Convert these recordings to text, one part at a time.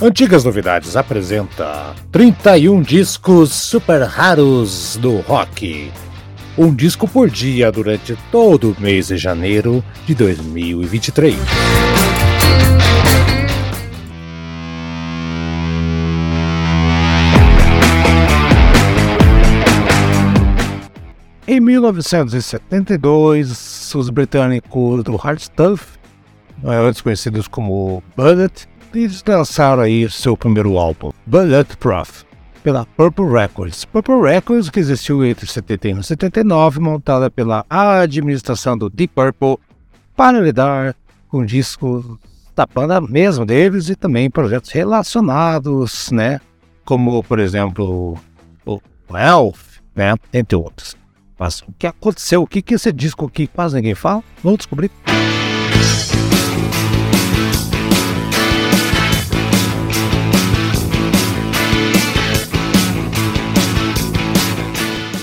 Antigas Novidades apresenta 31 discos super raros do rock. Um disco por dia durante todo o mês de janeiro de 2023. Em 1972, os britânicos do Hard Stuff, antes conhecidos como Bullet, eles lançaram aí seu primeiro álbum, Bulletproof, pela Purple Records. Purple Records que existiu entre 71 e 79, montada pela administração do Deep Purple para lidar com discos da banda mesmo deles e também projetos relacionados, né? Como, por exemplo, o Elf, né? Entre outros. Mas o que aconteceu? O que, que esse disco aqui quase ninguém fala? Vamos descobrir.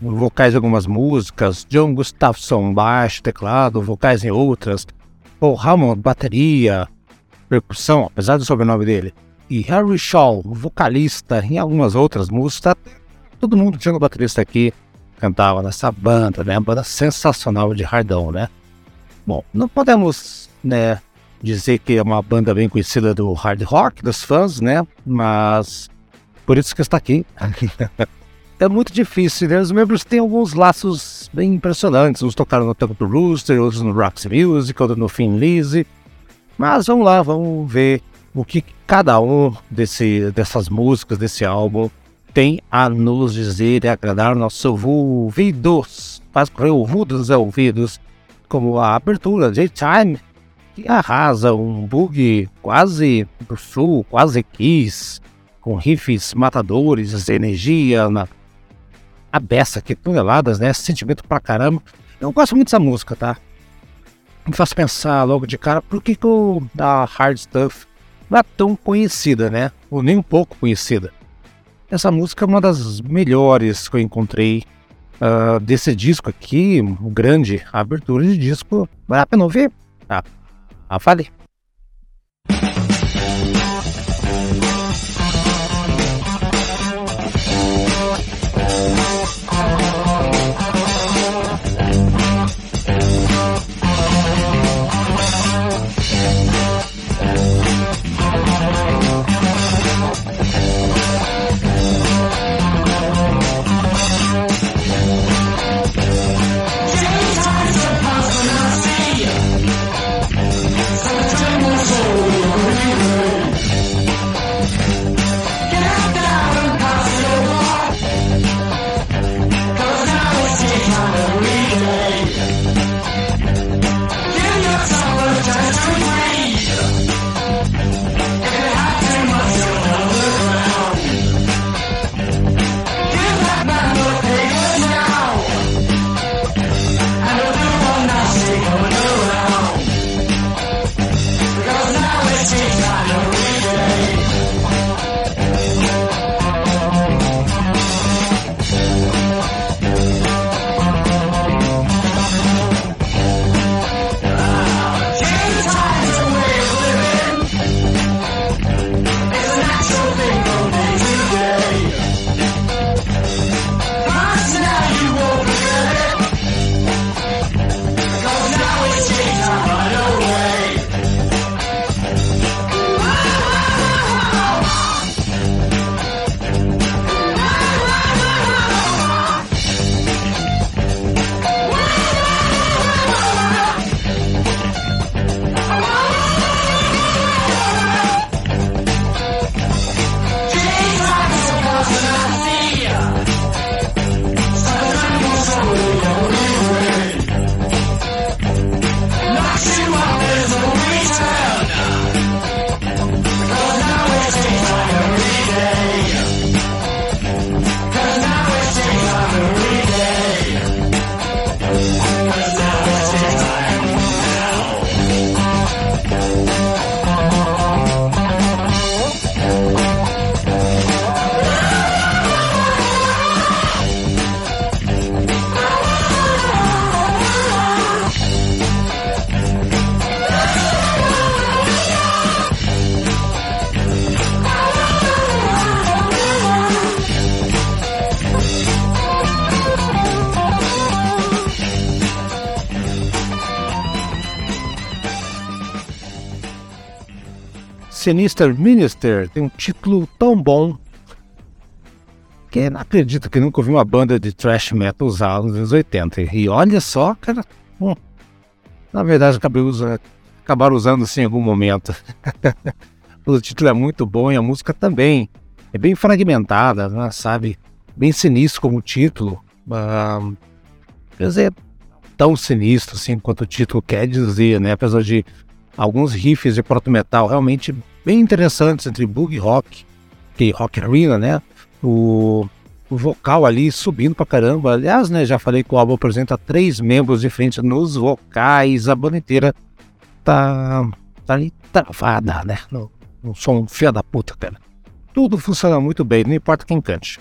vocais em algumas músicas, John Gustafson, baixo, teclado, vocais em outras, Paul Hammond, bateria, percussão, apesar do sobrenome dele, e Harry Shaw, vocalista em algumas outras músicas, todo mundo tinha um baterista aqui, cantava nessa banda, né, uma banda sensacional de hardão, né. Bom, não podemos, né, dizer que é uma banda bem conhecida do hard rock, dos fãs, né, mas por isso que está aqui. é muito difícil, né? Os membros têm alguns laços bem impressionantes. Uns tocaram no Tempo do Rooster, outros no Roxy Music, outros no Finn Lizzy. Mas vamos lá, vamos ver o que cada um desse, dessas músicas, desse álbum, tem a nos dizer e agradar nossos ouvidos. Faz correr ouvidos e ouvidos, como a abertura J-Time, que arrasa um bug quase sul, quase kiss, com riffs matadores, energia na a beça, que toneladas, né? Sentimento pra caramba. Eu gosto muito dessa música, tá? Me faz pensar logo de cara por que, que o da Hard Stuff não é tão conhecida, né? Ou nem um pouco conhecida. Essa música é uma das melhores que eu encontrei uh, desse disco aqui, o grande abertura de disco. Vale a pena ouvir? Ah, ah falei. Sinister Minister tem um título tão bom que não acredito que nunca ouvi uma banda de thrash metal usar nos anos 80. E olha só, cara, na verdade acabei usando, acabaram usando sim em algum momento. o título é muito bom e a música também. É bem fragmentada, né, sabe? Bem sinistro como título. Uh, quer dizer, tão sinistro assim quanto o título quer dizer, né? Apesar de alguns riffs de proto metal realmente bem interessantes entre boogie rock, que rock arena, né? O, o vocal ali subindo pra caramba. Aliás, né, já falei que o álbum apresenta três membros diferentes nos vocais, a banda inteira tá, tá ali travada, né? No, no som fia da puta, cara. Tudo funciona muito bem, não importa quem cante.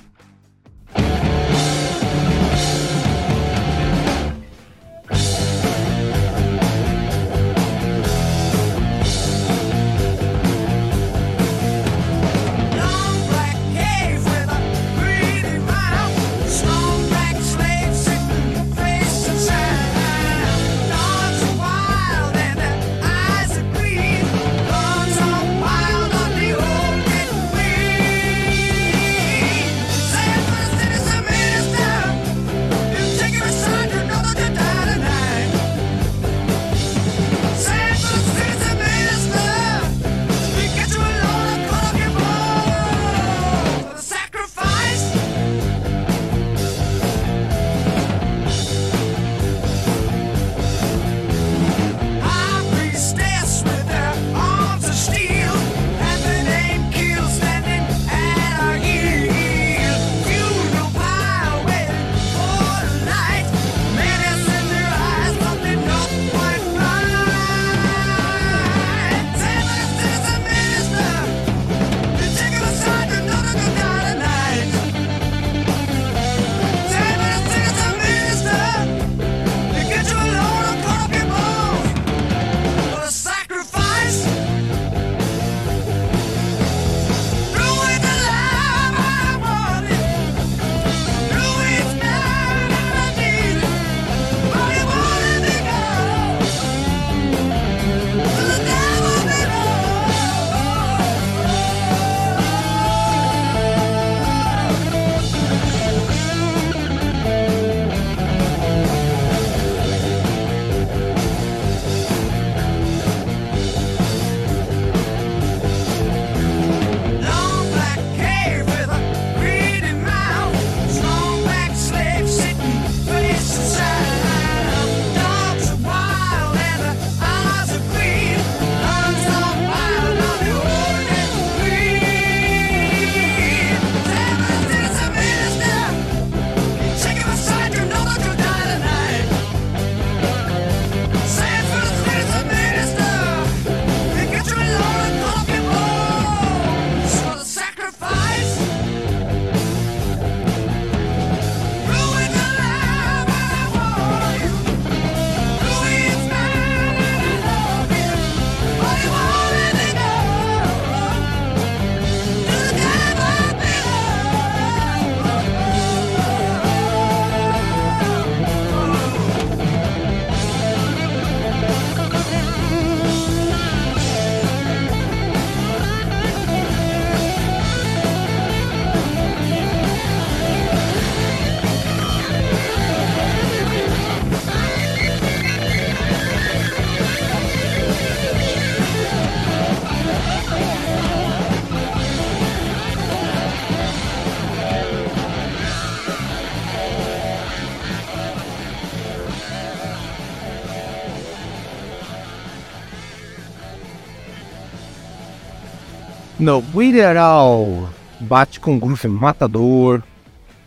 No Witheral bate com groove matador,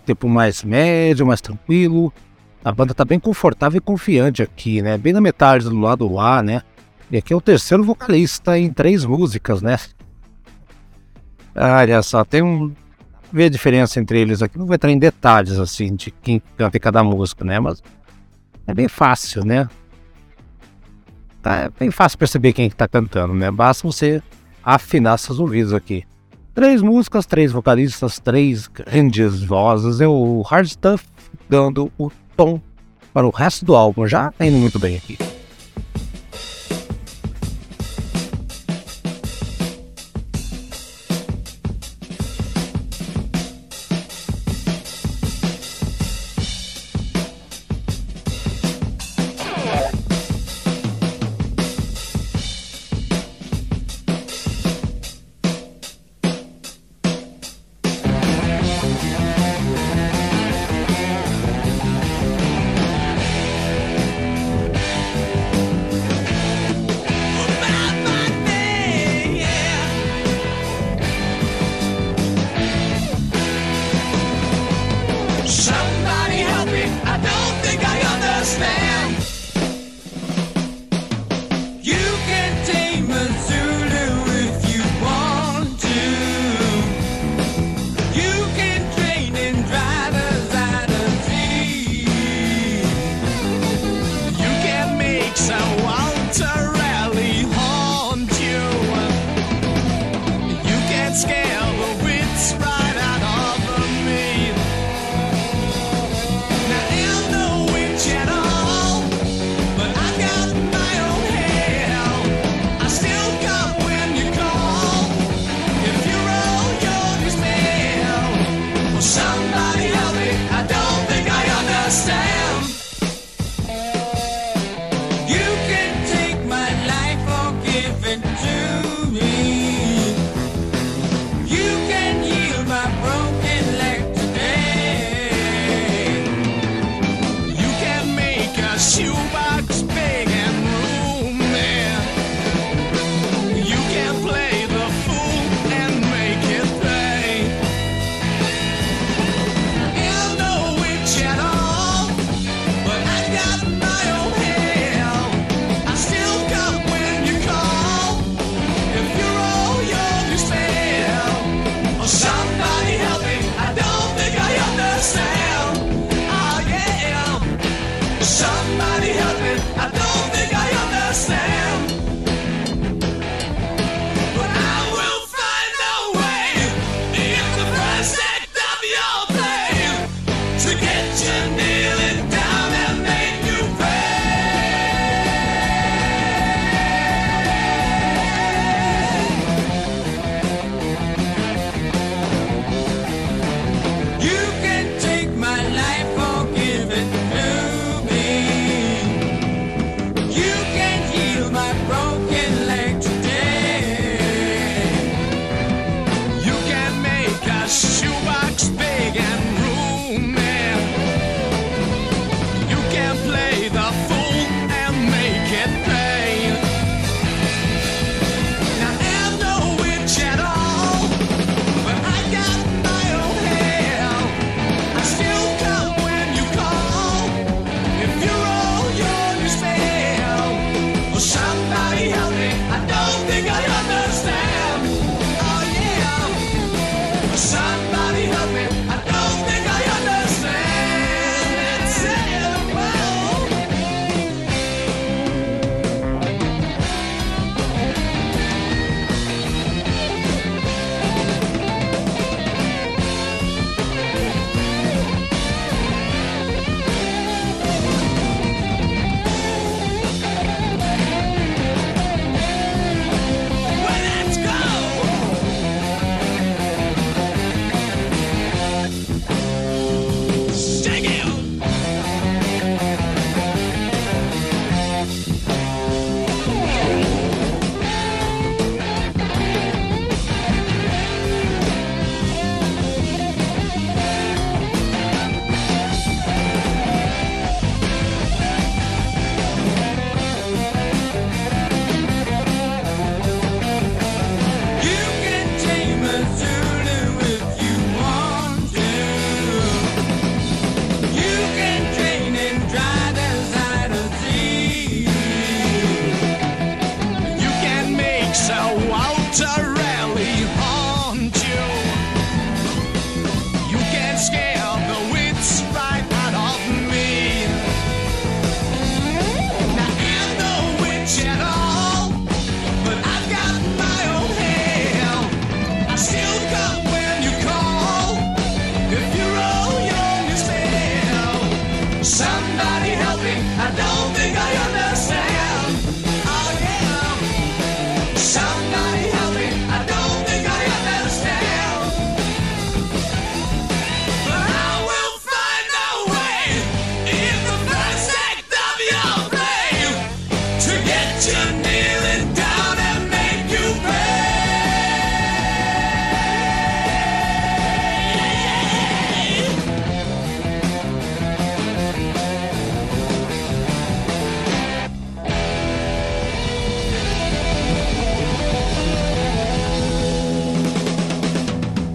tempo mais médio, mais tranquilo. A banda tá bem confortável e confiante aqui, né? Bem na metade do lado A, né? E aqui é o terceiro vocalista em três músicas, né? Olha só, tem um. Vê a diferença entre eles aqui. Não vou entrar em detalhes assim de quem canta em cada música, né? Mas é bem fácil, né? Tá, é bem fácil perceber quem está cantando, né? Basta você afinar seus ouvidos aqui. Três músicas, três vocalistas, três grandes vozes e o Hard Stuff dando o tom para o resto do álbum. Já tá indo muito bem aqui.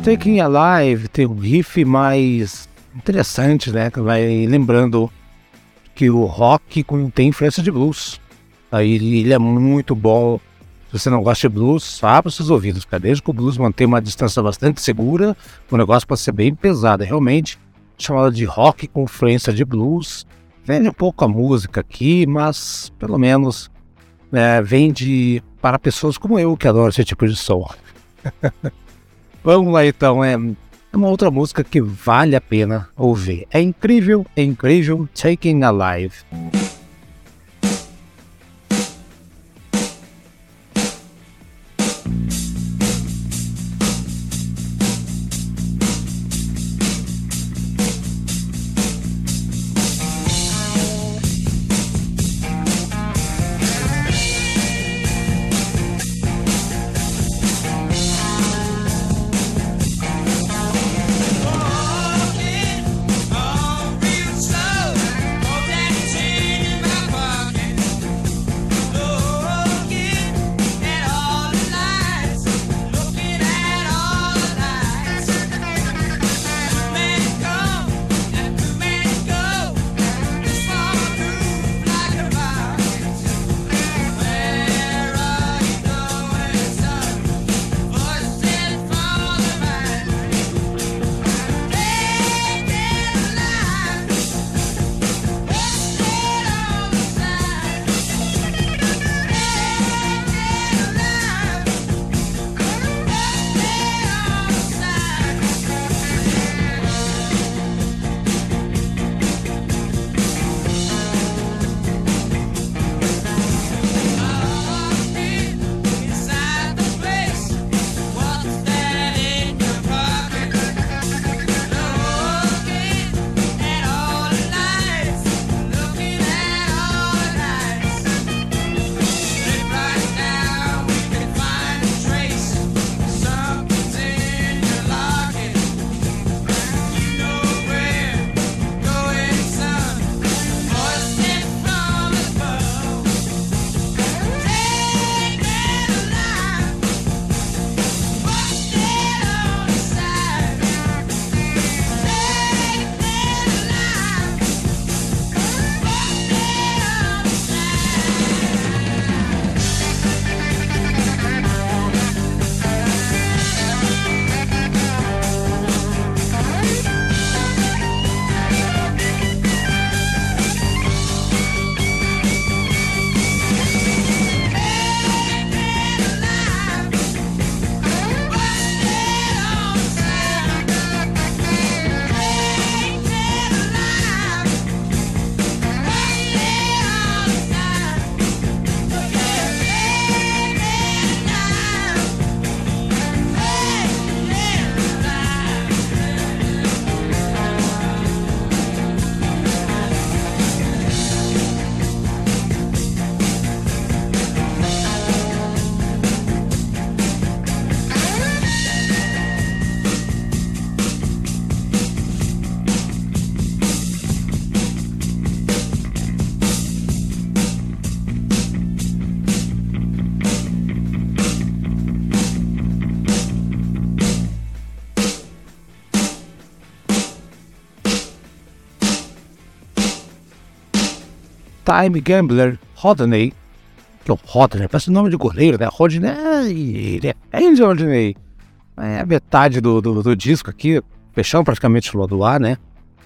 Taking Alive tem um riff mais interessante, né? Que vai lembrando que o rock tem influência de blues. Aí ele é muito bom. Se você não gosta de blues, abra seus ouvidos, cara. Desde que o blues mantém uma distância bastante segura, o negócio pode ser bem pesado. É realmente chamado de rock com influência de blues. Vende um pouco a música aqui, mas pelo menos é, vende para pessoas como eu que adoram esse tipo de som. Vamos lá então, é uma outra música que vale a pena ouvir. É incrível, é incrível, Taking Alive. Time Gambler Rodney, que é o Rodney, parece o nome de goleiro, né? Rodney, é Andy Rodney. É a metade do, do, do disco aqui, fechando praticamente o lado A, né?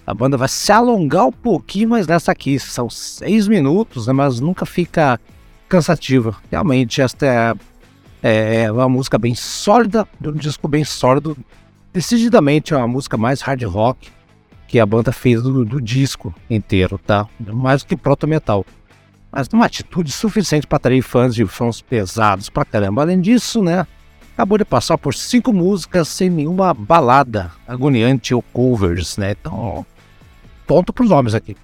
A banda vai se alongar um pouquinho mais nessa aqui, são seis minutos, né? Mas nunca fica cansativa. Realmente, esta é, é, é uma música bem sólida, um disco bem sólido. Decididamente é uma música mais hard rock que a banda fez do, do disco inteiro, tá? Mais do que proto metal. mas numa atitude suficiente para atrair fãs de fãs pesados pra caramba. Além disso, né, acabou de passar por cinco músicas sem nenhuma balada agoniante ou covers, né? Então, ponto pros nomes aqui.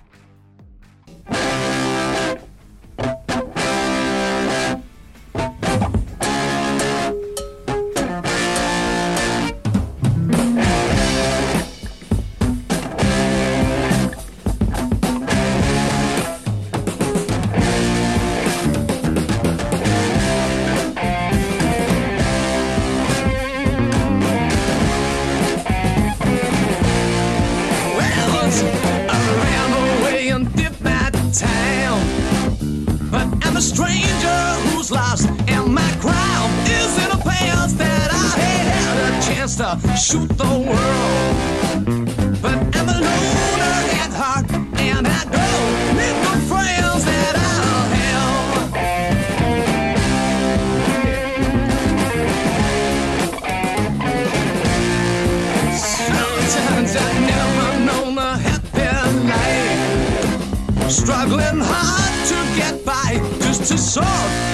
Out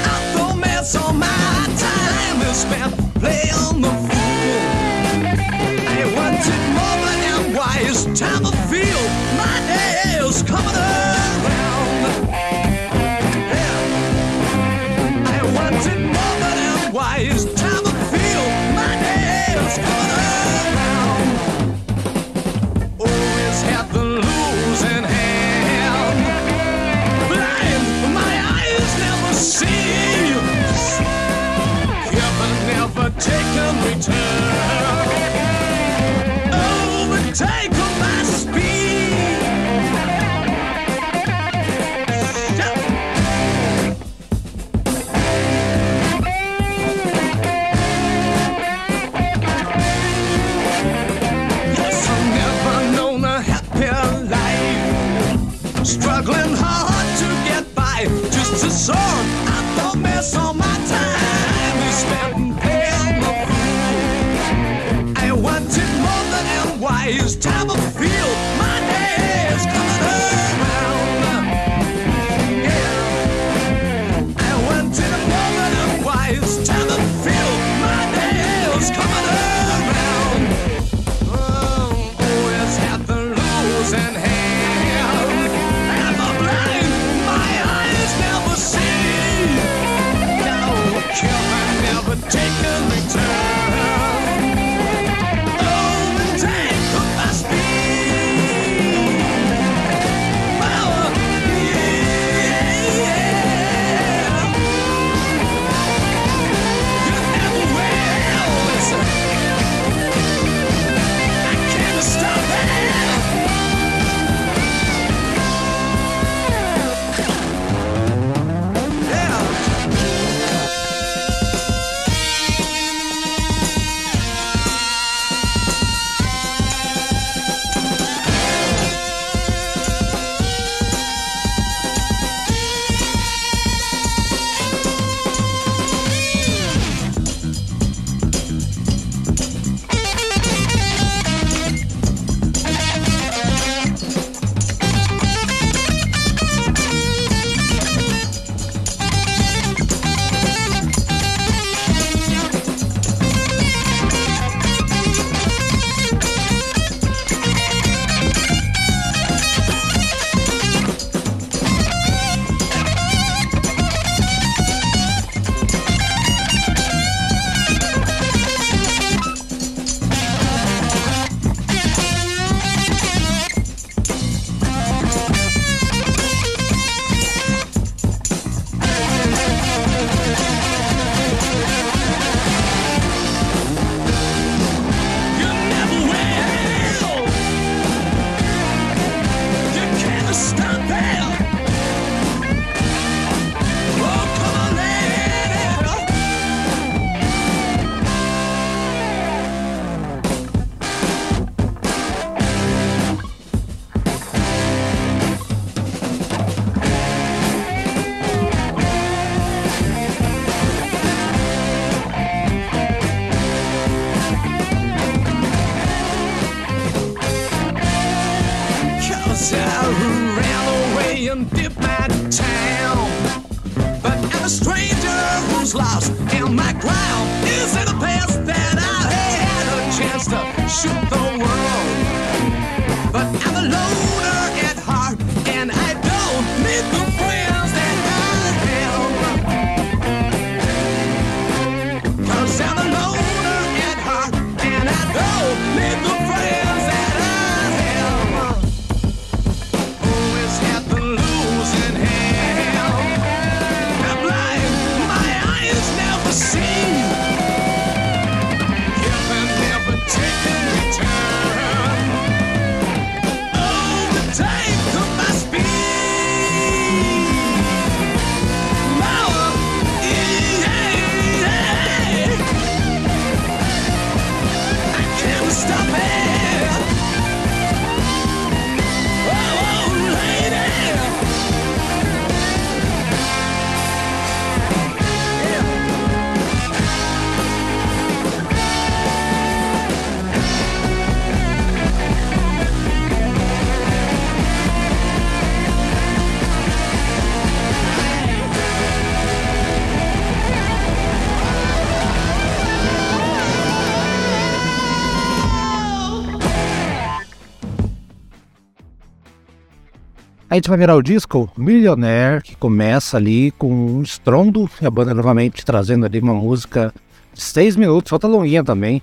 A gente vai virar o disco Millionaire, que começa ali com um estrondo, e a banda novamente trazendo ali uma música de seis minutos, falta longuinha também.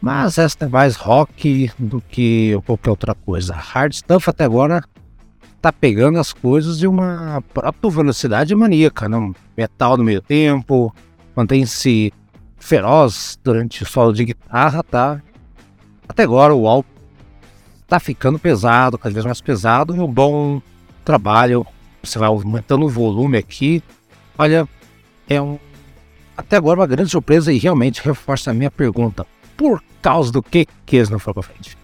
Mas esta é mais rock do que qualquer outra coisa. Hard Stuff até agora tá pegando as coisas de uma própria velocidade maníaca, né? Metal no meio tempo, mantém-se feroz durante o solo de guitarra, tá? Até agora o álbum tá ficando pesado, cada vez mais pesado, e um bom trabalho. Você vai aumentando o volume aqui. Olha, é um até agora uma grande surpresa e realmente reforça a minha pergunta. Por causa do que que eles não foram pra frente?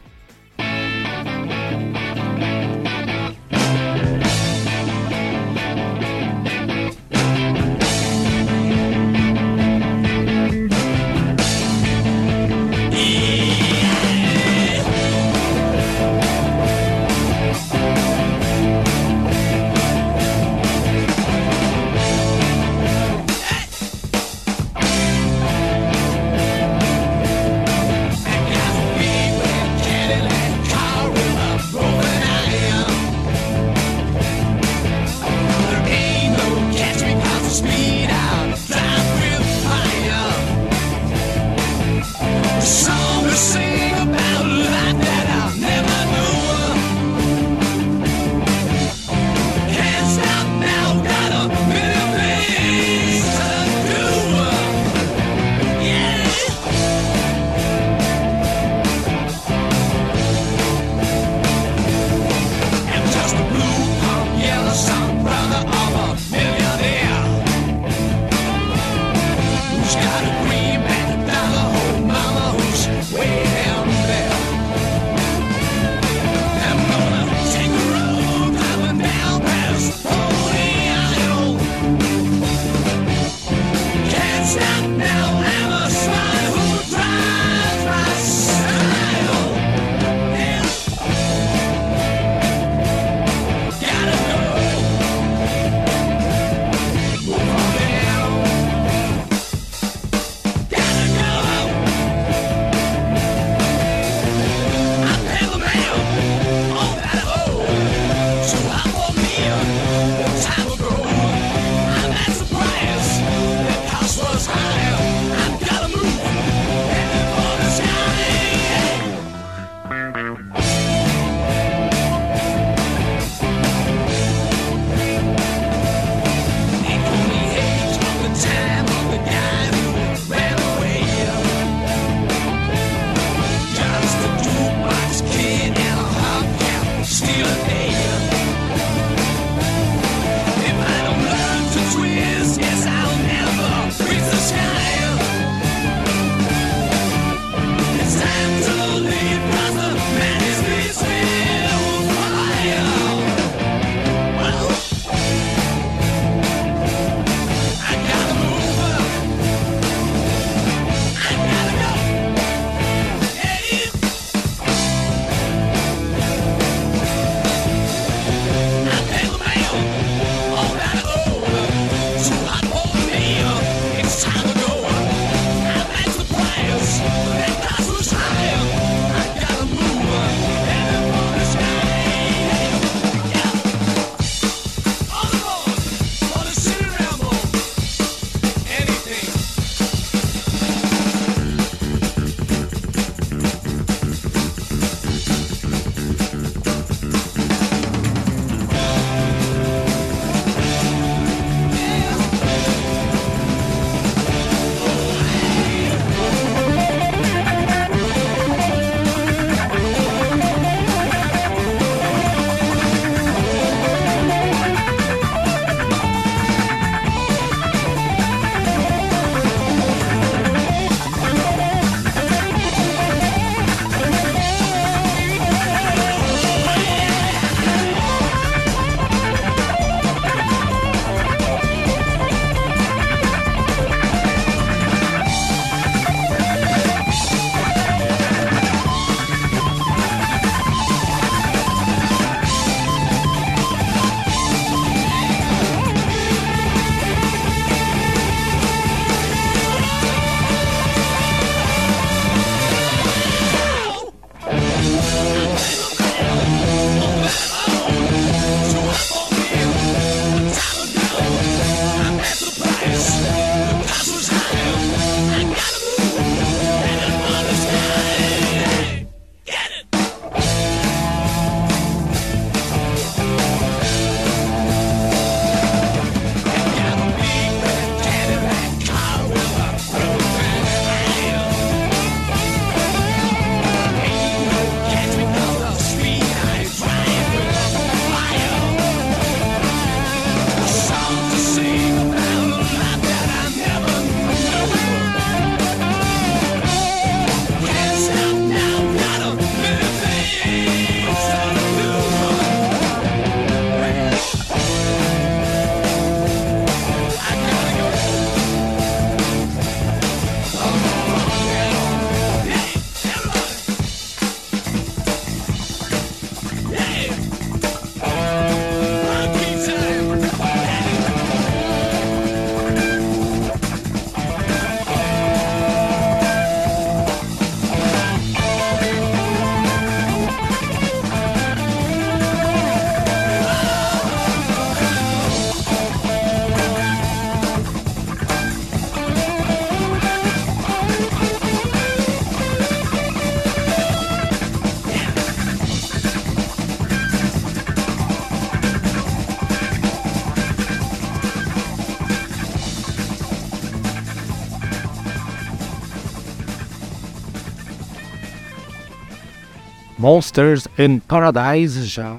Monsters in Paradise já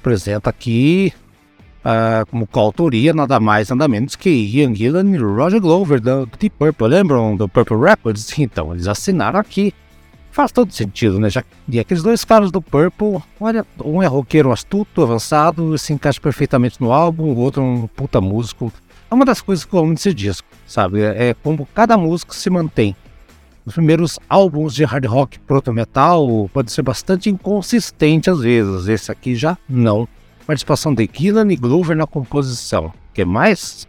apresenta aqui uh, como coautoria nada mais nada menos que Ian Gillan e Roger Glover do Deep Purple. Lembram do Purple Records? Então, eles assinaram aqui. Faz todo sentido, né? Já e aqueles dois caras do Purple, olha, um é roqueiro astuto, avançado, se encaixa perfeitamente no álbum, o outro é um puta músico. É uma das coisas que eu amo desse disco, sabe? É como cada músico se mantém. Os primeiros álbuns de hard rock proto metal pode ser bastante inconsistente às vezes. Esse aqui já não. Participação de Gillan e Glover na composição. que mais?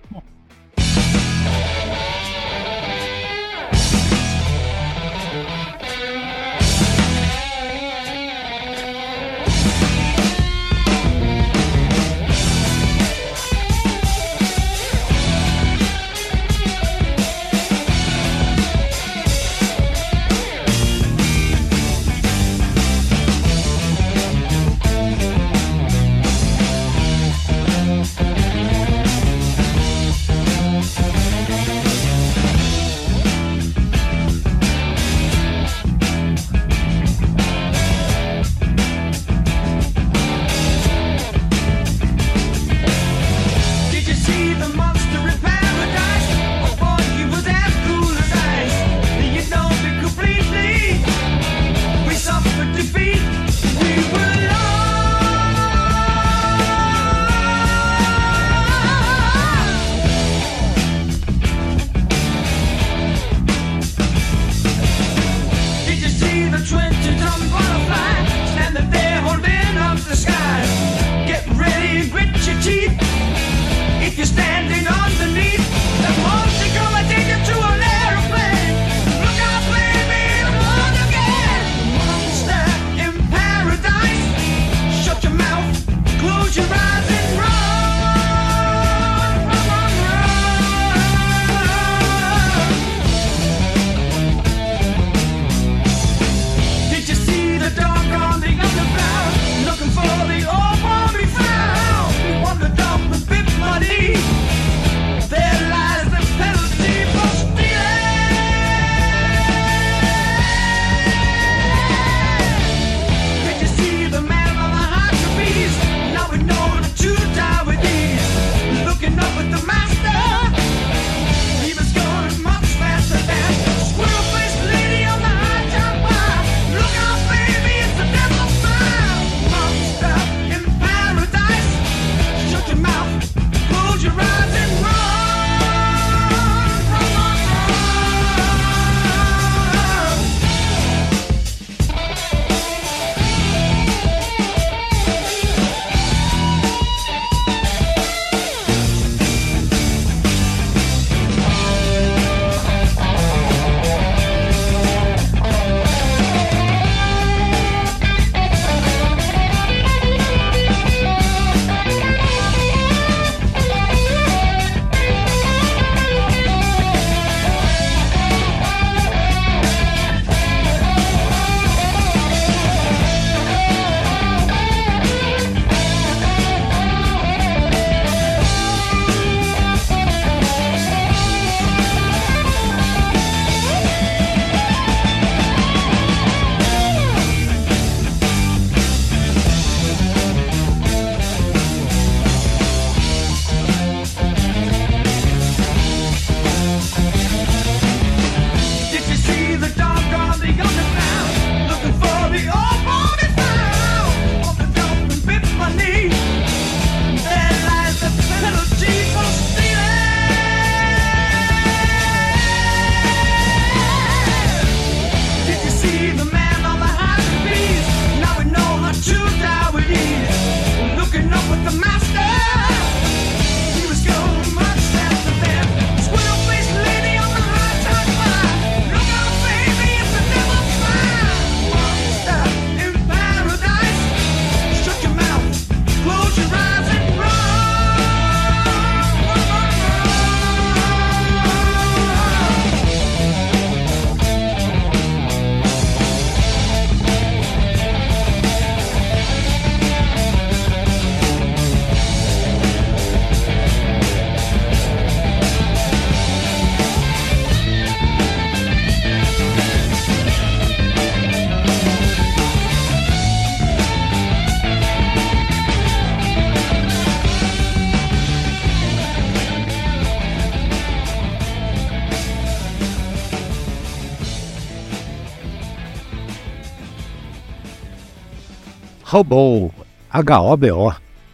Hobo, H-O-B-O.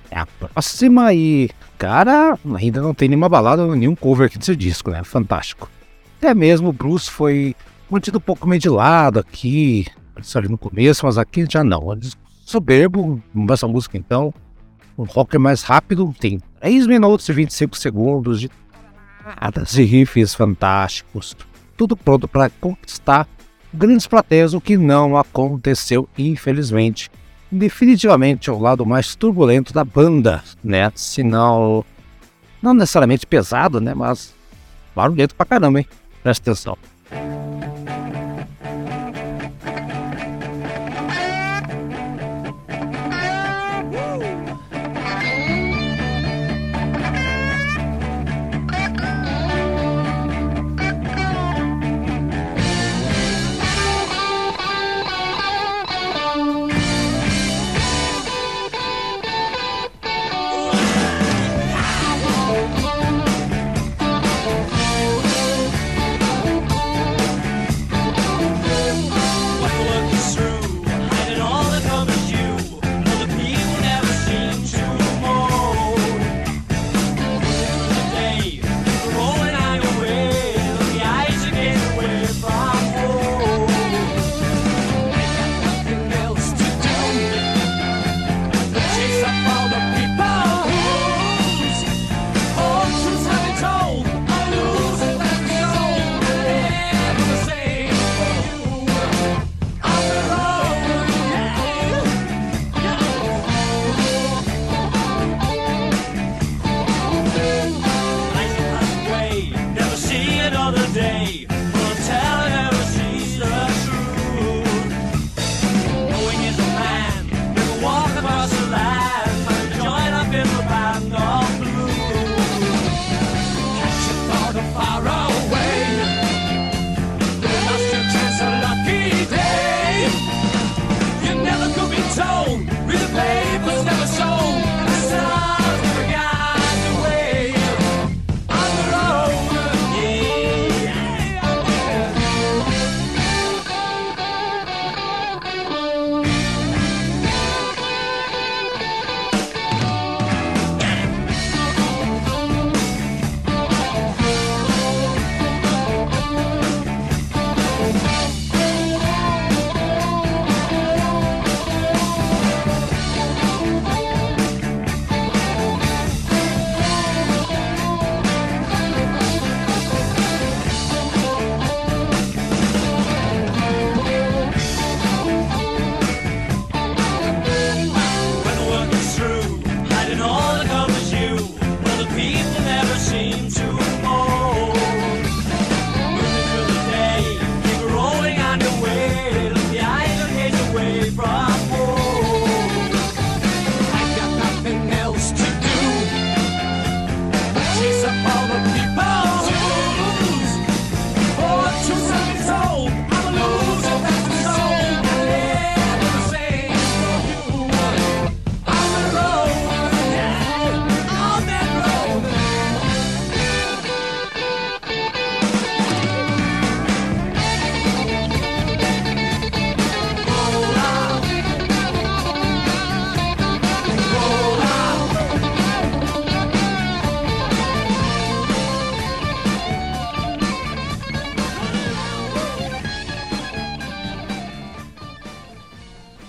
É a próxima e, cara, ainda não tem nenhuma balada, nenhum cover aqui desse disco, né? Fantástico. Até mesmo o Bruce foi mantido um pouco meio de lado aqui, ali no começo, mas aqui já não. É soberbo, essa música então. Um rock mais rápido, tem 3 minutos e 25 segundos de de riffs fantásticos, tudo pronto para conquistar grandes plateias, o que não aconteceu, infelizmente. Definitivamente é o lado mais turbulento da banda, né? Não, não necessariamente pesado, né? Mas barulhento pra caramba, hein? Presta atenção.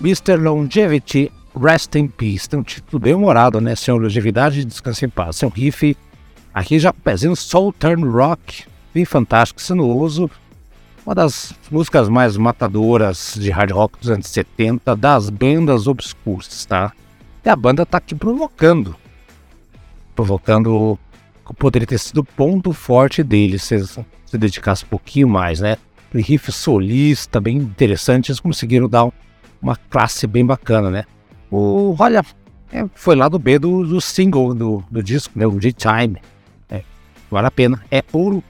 Mr. Longevity, Rest in Peace. Tem um título bem humorado, né? Senhor Longevidade, Descanse em Paz. Um riff aqui já pezinho Soul Turn Rock, bem fantástico, sendo uso uma das músicas mais matadoras de hard rock dos anos 70 das bandas obscuras, tá? E a banda tá aqui provocando, provocando que poderia ter sido o ponto forte deles se se dedicasse um pouquinho mais, né? Riff solista, bem interessante, eles conseguiram dar um uma classe bem bacana, né? O, olha, é, foi lá do B do, do single do, do disco, né? O G-Time. É, vale a pena. É ouro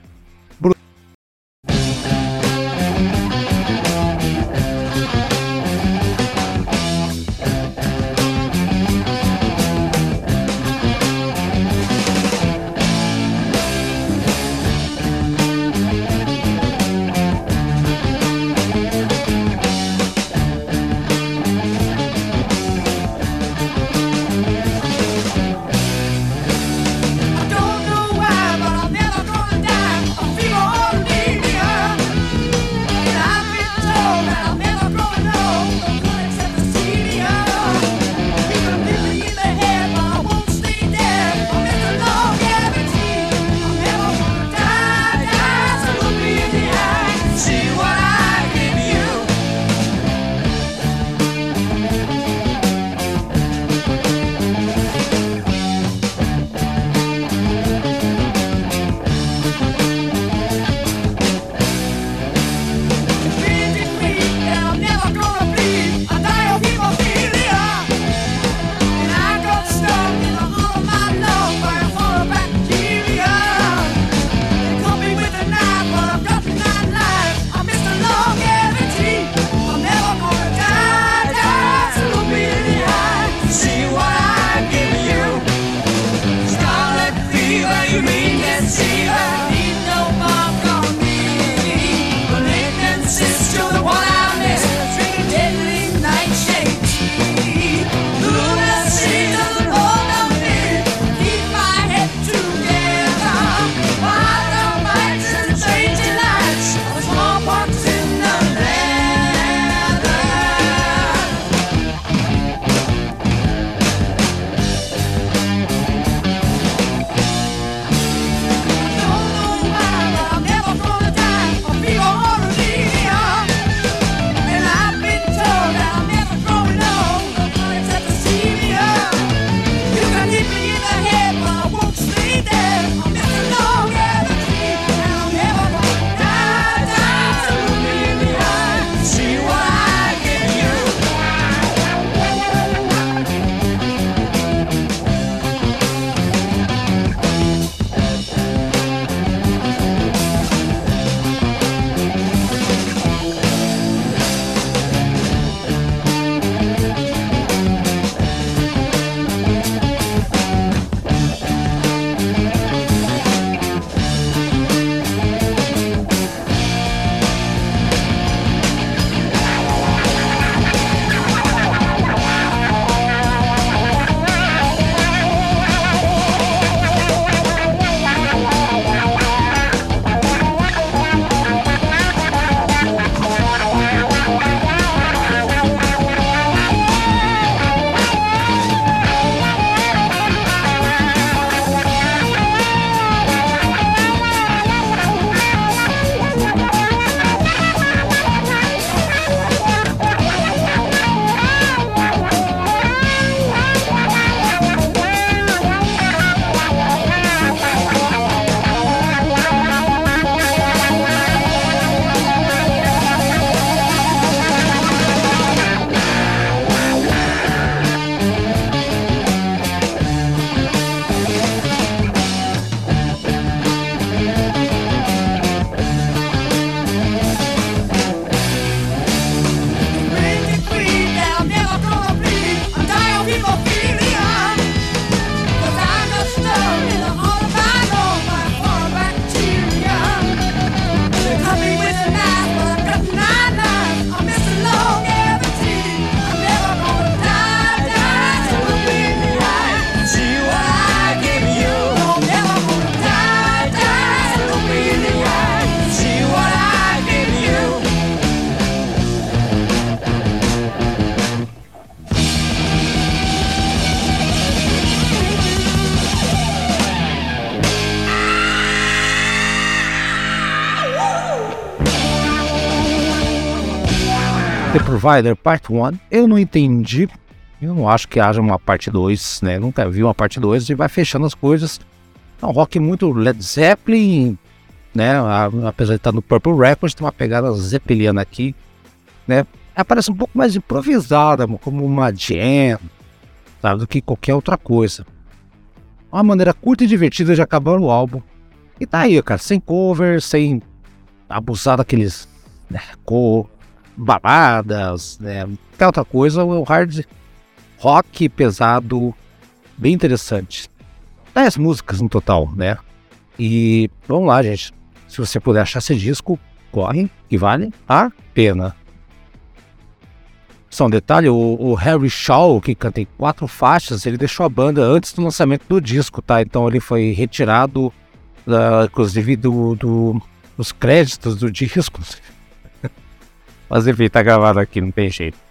Provider Part 1. Eu não entendi. Eu não acho que haja uma parte 2, né? Nunca vi uma parte 2 e vai fechando as coisas. É um rock muito Led Zeppelin, né? Apesar de estar no Purple Records, tem uma pegada zeppeliana aqui, né? Aparece um pouco mais improvisada, como uma jam, sabe? Do que qualquer outra coisa. Uma maneira curta e divertida de acabar o álbum. E tá aí, cara, sem cover, sem abusar daqueles né, co babadas, né? Qualquer outra coisa, o hard rock pesado, bem interessante. 10 músicas no total, né? E vamos lá, gente. Se você puder achar esse disco, corre, que vale a pena. Só um detalhe, o, o, Harry Shaw, que canta em quatro faixas, ele deixou a banda antes do lançamento do disco, tá? Então ele foi retirado, uh, inclusive, do, do, dos créditos do disco. Mas enfim, tá gravado aqui, não tem jeito.